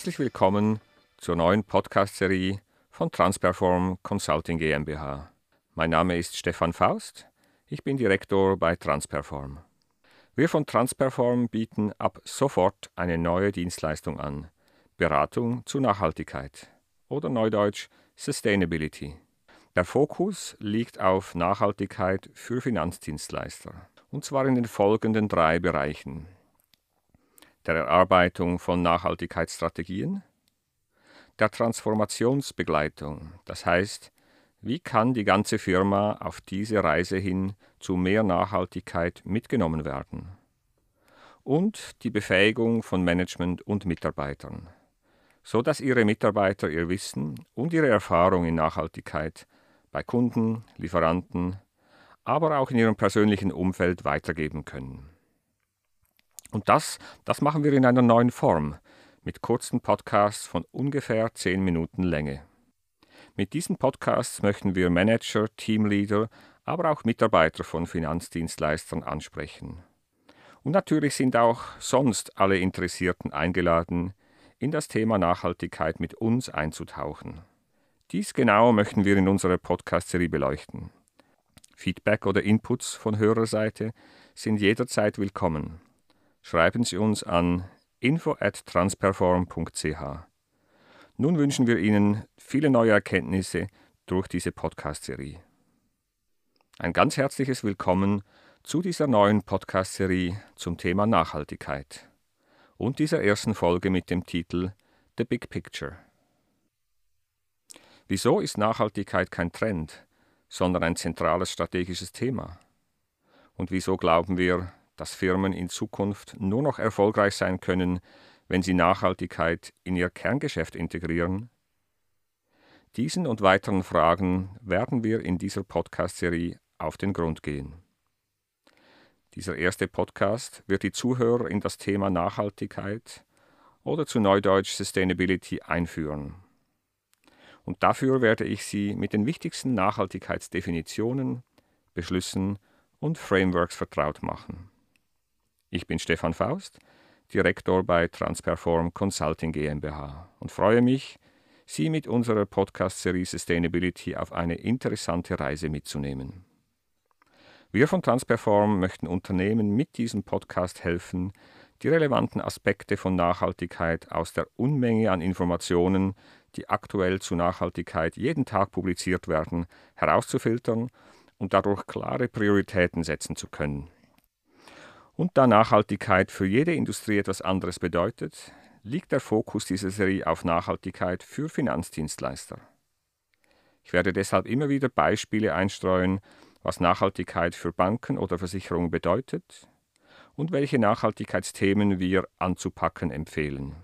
Herzlich willkommen zur neuen Podcast-Serie von Transperform Consulting GmbH. Mein Name ist Stefan Faust, ich bin Direktor bei Transperform. Wir von Transperform bieten ab sofort eine neue Dienstleistung an: Beratung zu Nachhaltigkeit oder neudeutsch Sustainability. Der Fokus liegt auf Nachhaltigkeit für Finanzdienstleister, und zwar in den folgenden drei Bereichen der Erarbeitung von Nachhaltigkeitsstrategien, der Transformationsbegleitung, das heißt, wie kann die ganze Firma auf diese Reise hin zu mehr Nachhaltigkeit mitgenommen werden? Und die Befähigung von Management und Mitarbeitern, so dass ihre Mitarbeiter ihr Wissen und ihre Erfahrung in Nachhaltigkeit bei Kunden, Lieferanten, aber auch in ihrem persönlichen Umfeld weitergeben können. Und das, das machen wir in einer neuen Form, mit kurzen Podcasts von ungefähr 10 Minuten Länge. Mit diesen Podcasts möchten wir Manager, Teamleader, aber auch Mitarbeiter von Finanzdienstleistern ansprechen. Und natürlich sind auch sonst alle Interessierten eingeladen, in das Thema Nachhaltigkeit mit uns einzutauchen. Dies genau möchten wir in unserer Podcast-Serie beleuchten. Feedback oder Inputs von Hörerseite sind jederzeit willkommen schreiben Sie uns an info@transperform.ch. Nun wünschen wir Ihnen viele neue Erkenntnisse durch diese Podcast-Serie. Ein ganz herzliches Willkommen zu dieser neuen Podcast-Serie zum Thema Nachhaltigkeit und dieser ersten Folge mit dem Titel The Big Picture. Wieso ist Nachhaltigkeit kein Trend, sondern ein zentrales strategisches Thema? Und wieso glauben wir, dass Firmen in Zukunft nur noch erfolgreich sein können, wenn sie Nachhaltigkeit in ihr Kerngeschäft integrieren? Diesen und weiteren Fragen werden wir in dieser Podcast-Serie auf den Grund gehen. Dieser erste Podcast wird die Zuhörer in das Thema Nachhaltigkeit oder zu Neudeutsch Sustainability einführen. Und dafür werde ich Sie mit den wichtigsten Nachhaltigkeitsdefinitionen, Beschlüssen und Frameworks vertraut machen. Ich bin Stefan Faust, Direktor bei Transperform Consulting GmbH und freue mich, Sie mit unserer Podcast-Serie Sustainability auf eine interessante Reise mitzunehmen. Wir von Transperform möchten Unternehmen mit diesem Podcast helfen, die relevanten Aspekte von Nachhaltigkeit aus der Unmenge an Informationen, die aktuell zu Nachhaltigkeit jeden Tag publiziert werden, herauszufiltern und dadurch klare Prioritäten setzen zu können. Und da Nachhaltigkeit für jede Industrie etwas anderes bedeutet, liegt der Fokus dieser Serie auf Nachhaltigkeit für Finanzdienstleister. Ich werde deshalb immer wieder Beispiele einstreuen, was Nachhaltigkeit für Banken oder Versicherungen bedeutet und welche Nachhaltigkeitsthemen wir anzupacken empfehlen.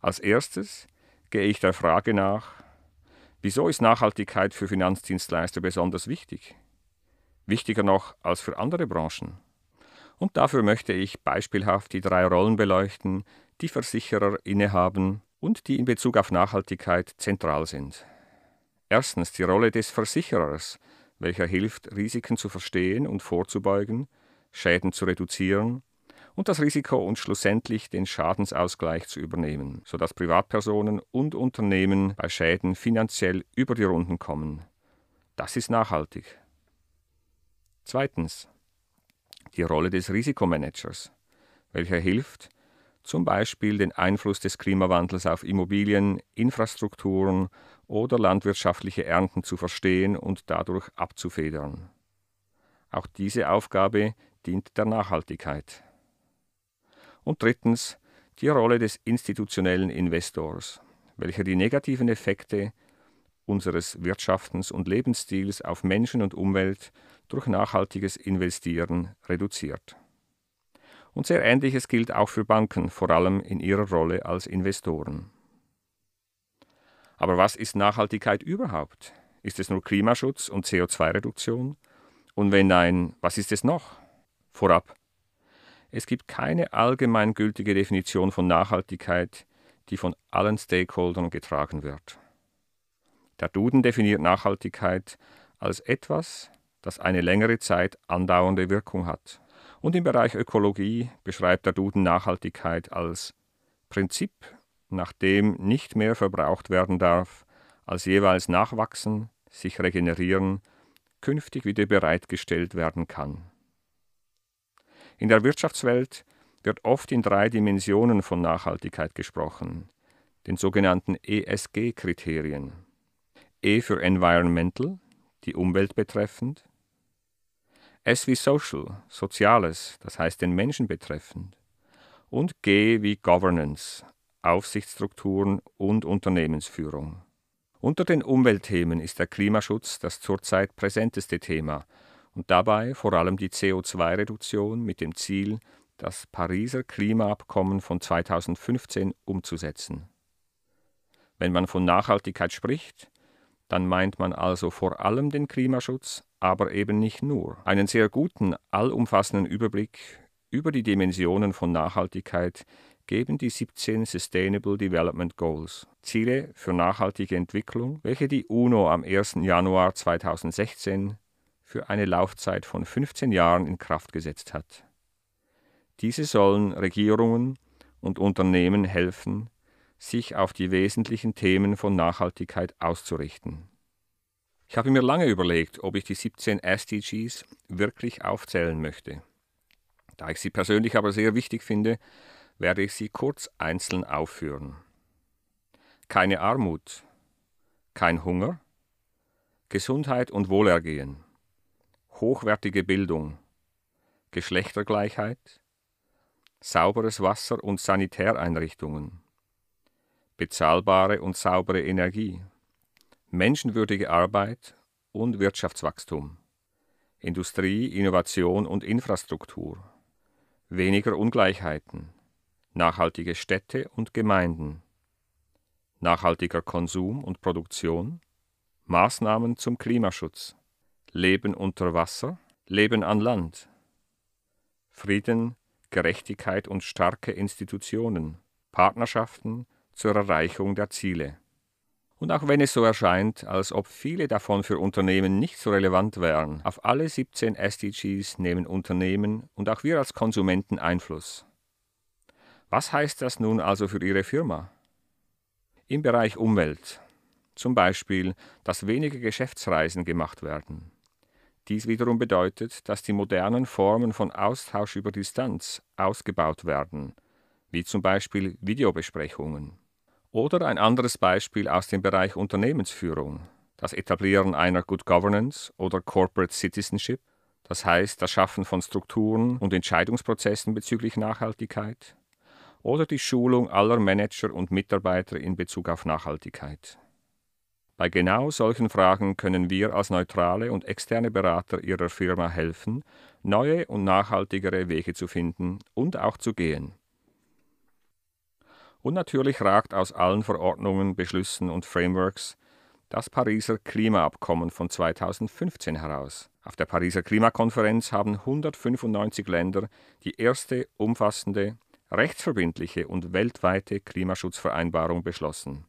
Als erstes gehe ich der Frage nach, wieso ist Nachhaltigkeit für Finanzdienstleister besonders wichtig? Wichtiger noch als für andere Branchen? Und dafür möchte ich beispielhaft die drei Rollen beleuchten, die Versicherer innehaben und die in Bezug auf Nachhaltigkeit zentral sind. Erstens die Rolle des Versicherers, welcher hilft, Risiken zu verstehen und vorzubeugen, Schäden zu reduzieren und das Risiko und schlussendlich den Schadensausgleich zu übernehmen, sodass Privatpersonen und Unternehmen bei Schäden finanziell über die Runden kommen. Das ist nachhaltig. Zweitens die Rolle des Risikomanagers, welcher hilft, zum Beispiel den Einfluss des Klimawandels auf Immobilien, Infrastrukturen oder landwirtschaftliche Ernten zu verstehen und dadurch abzufedern. Auch diese Aufgabe dient der Nachhaltigkeit. Und drittens die Rolle des institutionellen Investors, welcher die negativen Effekte unseres Wirtschaftens und Lebensstils auf Menschen und Umwelt durch nachhaltiges Investieren reduziert. Und sehr Ähnliches gilt auch für Banken, vor allem in ihrer Rolle als Investoren. Aber was ist Nachhaltigkeit überhaupt? Ist es nur Klimaschutz und CO2-Reduktion? Und wenn nein, was ist es noch? Vorab, es gibt keine allgemeingültige Definition von Nachhaltigkeit, die von allen Stakeholdern getragen wird. Der Duden definiert Nachhaltigkeit als etwas, das eine längere Zeit andauernde Wirkung hat. Und im Bereich Ökologie beschreibt der Duden Nachhaltigkeit als Prinzip, nach dem nicht mehr verbraucht werden darf, als jeweils nachwachsen, sich regenerieren, künftig wieder bereitgestellt werden kann. In der Wirtschaftswelt wird oft in drei Dimensionen von Nachhaltigkeit gesprochen, den sogenannten ESG-Kriterien. E für Environmental, die Umwelt betreffend. S wie Social, Soziales, das heißt den Menschen betreffend. Und G wie Governance, Aufsichtsstrukturen und Unternehmensführung. Unter den Umweltthemen ist der Klimaschutz das zurzeit präsenteste Thema und dabei vor allem die CO2-Reduktion mit dem Ziel, das Pariser Klimaabkommen von 2015 umzusetzen. Wenn man von Nachhaltigkeit spricht, dann meint man also vor allem den Klimaschutz, aber eben nicht nur. Einen sehr guten, allumfassenden Überblick über die Dimensionen von Nachhaltigkeit geben die 17 Sustainable Development Goals, Ziele für nachhaltige Entwicklung, welche die UNO am 1. Januar 2016 für eine Laufzeit von 15 Jahren in Kraft gesetzt hat. Diese sollen Regierungen und Unternehmen helfen, sich auf die wesentlichen Themen von Nachhaltigkeit auszurichten. Ich habe mir lange überlegt, ob ich die 17 SDGs wirklich aufzählen möchte. Da ich sie persönlich aber sehr wichtig finde, werde ich sie kurz einzeln aufführen. Keine Armut, kein Hunger, Gesundheit und Wohlergehen, hochwertige Bildung, Geschlechtergleichheit, sauberes Wasser und Sanitäreinrichtungen, bezahlbare und saubere Energie, menschenwürdige Arbeit und Wirtschaftswachstum, Industrie, Innovation und Infrastruktur, weniger Ungleichheiten, nachhaltige Städte und Gemeinden, nachhaltiger Konsum und Produktion, Maßnahmen zum Klimaschutz, Leben unter Wasser, Leben an Land, Frieden, Gerechtigkeit und starke Institutionen, Partnerschaften zur Erreichung der Ziele. Und auch wenn es so erscheint, als ob viele davon für Unternehmen nicht so relevant wären, auf alle 17 SDGs nehmen Unternehmen und auch wir als Konsumenten Einfluss. Was heißt das nun also für Ihre Firma? Im Bereich Umwelt. Zum Beispiel, dass weniger Geschäftsreisen gemacht werden. Dies wiederum bedeutet, dass die modernen Formen von Austausch über Distanz ausgebaut werden, wie zum Beispiel Videobesprechungen. Oder ein anderes Beispiel aus dem Bereich Unternehmensführung, das Etablieren einer Good Governance oder Corporate Citizenship, das heißt das Schaffen von Strukturen und Entscheidungsprozessen bezüglich Nachhaltigkeit, oder die Schulung aller Manager und Mitarbeiter in Bezug auf Nachhaltigkeit. Bei genau solchen Fragen können wir als neutrale und externe Berater Ihrer Firma helfen, neue und nachhaltigere Wege zu finden und auch zu gehen. Und natürlich ragt aus allen Verordnungen, Beschlüssen und Frameworks das Pariser Klimaabkommen von 2015 heraus. Auf der Pariser Klimakonferenz haben 195 Länder die erste umfassende rechtsverbindliche und weltweite Klimaschutzvereinbarung beschlossen.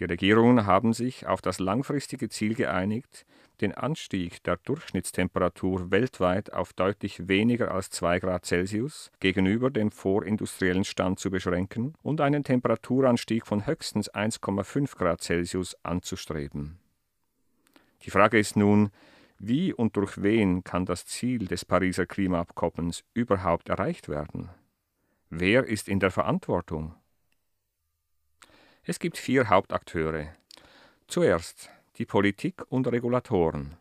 Die Regierungen haben sich auf das langfristige Ziel geeinigt, den Anstieg der Durchschnittstemperatur weltweit auf deutlich weniger als 2 Grad Celsius gegenüber dem vorindustriellen Stand zu beschränken und einen Temperaturanstieg von höchstens 1,5 Grad Celsius anzustreben. Die Frage ist nun, wie und durch wen kann das Ziel des Pariser Klimaabkommens überhaupt erreicht werden? Wer ist in der Verantwortung? Es gibt vier Hauptakteure. Zuerst die Politik und Regulatoren.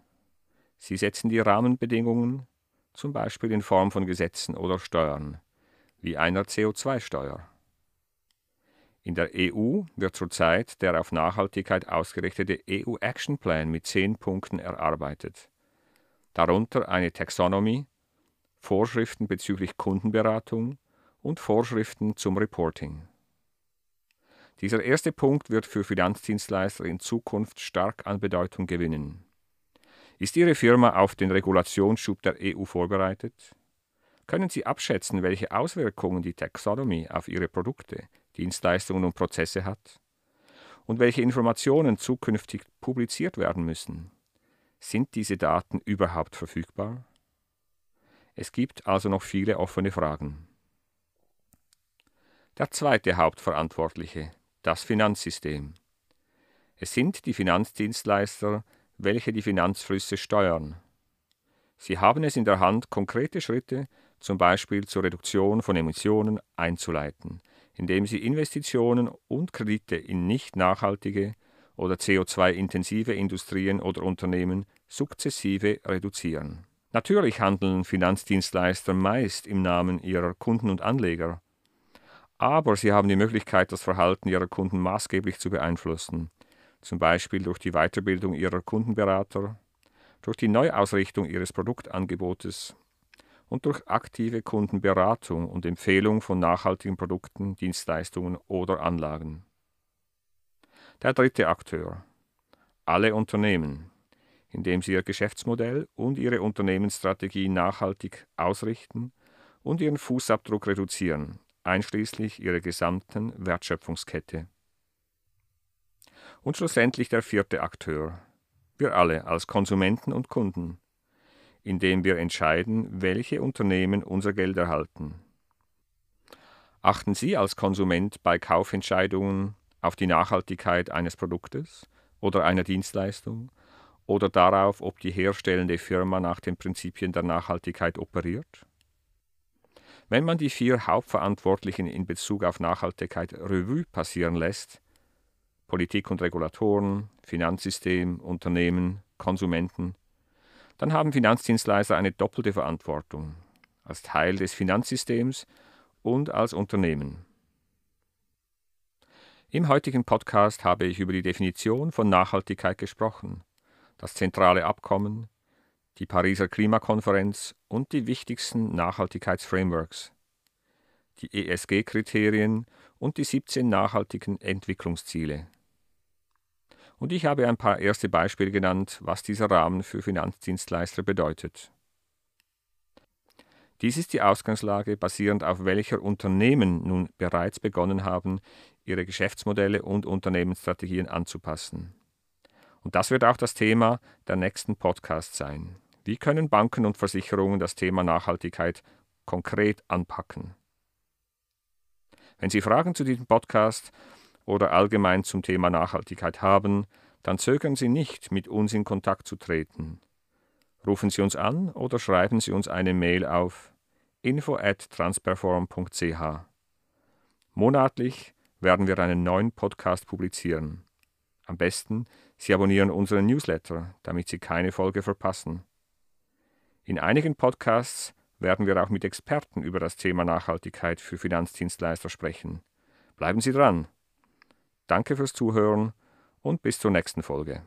Sie setzen die Rahmenbedingungen, zum Beispiel in Form von Gesetzen oder Steuern, wie einer CO2-Steuer. In der EU wird zurzeit der auf Nachhaltigkeit ausgerichtete EU Action Plan mit zehn Punkten erarbeitet. Darunter eine Taxonomie, Vorschriften bezüglich Kundenberatung, und Vorschriften zum Reporting. Dieser erste Punkt wird für Finanzdienstleister in Zukunft stark an Bedeutung gewinnen. Ist Ihre Firma auf den Regulationsschub der EU vorbereitet? Können Sie abschätzen, welche Auswirkungen die Taxonomy auf Ihre Produkte, Dienstleistungen und Prozesse hat? Und welche Informationen zukünftig publiziert werden müssen? Sind diese Daten überhaupt verfügbar? Es gibt also noch viele offene Fragen. Der zweite Hauptverantwortliche, das Finanzsystem. Es sind die Finanzdienstleister, welche die Finanzflüsse steuern. Sie haben es in der Hand, konkrete Schritte, zum Beispiel zur Reduktion von Emissionen, einzuleiten, indem sie Investitionen und Kredite in nicht nachhaltige oder CO2-intensive Industrien oder Unternehmen sukzessive reduzieren. Natürlich handeln Finanzdienstleister meist im Namen ihrer Kunden und Anleger, aber sie haben die Möglichkeit, das Verhalten ihrer Kunden maßgeblich zu beeinflussen, zum Beispiel durch die Weiterbildung ihrer Kundenberater, durch die Neuausrichtung ihres Produktangebotes und durch aktive Kundenberatung und Empfehlung von nachhaltigen Produkten, Dienstleistungen oder Anlagen. Der dritte Akteur. Alle Unternehmen, indem sie ihr Geschäftsmodell und ihre Unternehmensstrategie nachhaltig ausrichten und ihren Fußabdruck reduzieren, einschließlich ihrer gesamten Wertschöpfungskette. Und schlussendlich der vierte Akteur, wir alle als Konsumenten und Kunden, indem wir entscheiden, welche Unternehmen unser Geld erhalten. Achten Sie als Konsument bei Kaufentscheidungen auf die Nachhaltigkeit eines Produktes oder einer Dienstleistung oder darauf, ob die herstellende Firma nach den Prinzipien der Nachhaltigkeit operiert? Wenn man die vier Hauptverantwortlichen in Bezug auf Nachhaltigkeit Revue passieren lässt, Politik und Regulatoren, Finanzsystem, Unternehmen, Konsumenten, dann haben Finanzdienstleister eine doppelte Verantwortung als Teil des Finanzsystems und als Unternehmen. Im heutigen Podcast habe ich über die Definition von Nachhaltigkeit gesprochen, das zentrale Abkommen, die Pariser Klimakonferenz und die wichtigsten Nachhaltigkeitsframeworks, die ESG-Kriterien und die 17 nachhaltigen Entwicklungsziele. Und ich habe ein paar erste Beispiele genannt, was dieser Rahmen für Finanzdienstleister bedeutet. Dies ist die Ausgangslage, basierend auf welcher Unternehmen nun bereits begonnen haben, ihre Geschäftsmodelle und Unternehmensstrategien anzupassen. Und das wird auch das Thema der nächsten Podcast sein. Wie können Banken und Versicherungen das Thema Nachhaltigkeit konkret anpacken? Wenn Sie Fragen zu diesem Podcast oder allgemein zum Thema Nachhaltigkeit haben, dann zögern Sie nicht, mit uns in Kontakt zu treten. Rufen Sie uns an oder schreiben Sie uns eine Mail auf info@transperform.ch. Monatlich werden wir einen neuen Podcast publizieren. Am besten, Sie abonnieren unseren Newsletter, damit Sie keine Folge verpassen. In einigen Podcasts werden wir auch mit Experten über das Thema Nachhaltigkeit für Finanzdienstleister sprechen. Bleiben Sie dran! Danke fürs Zuhören und bis zur nächsten Folge.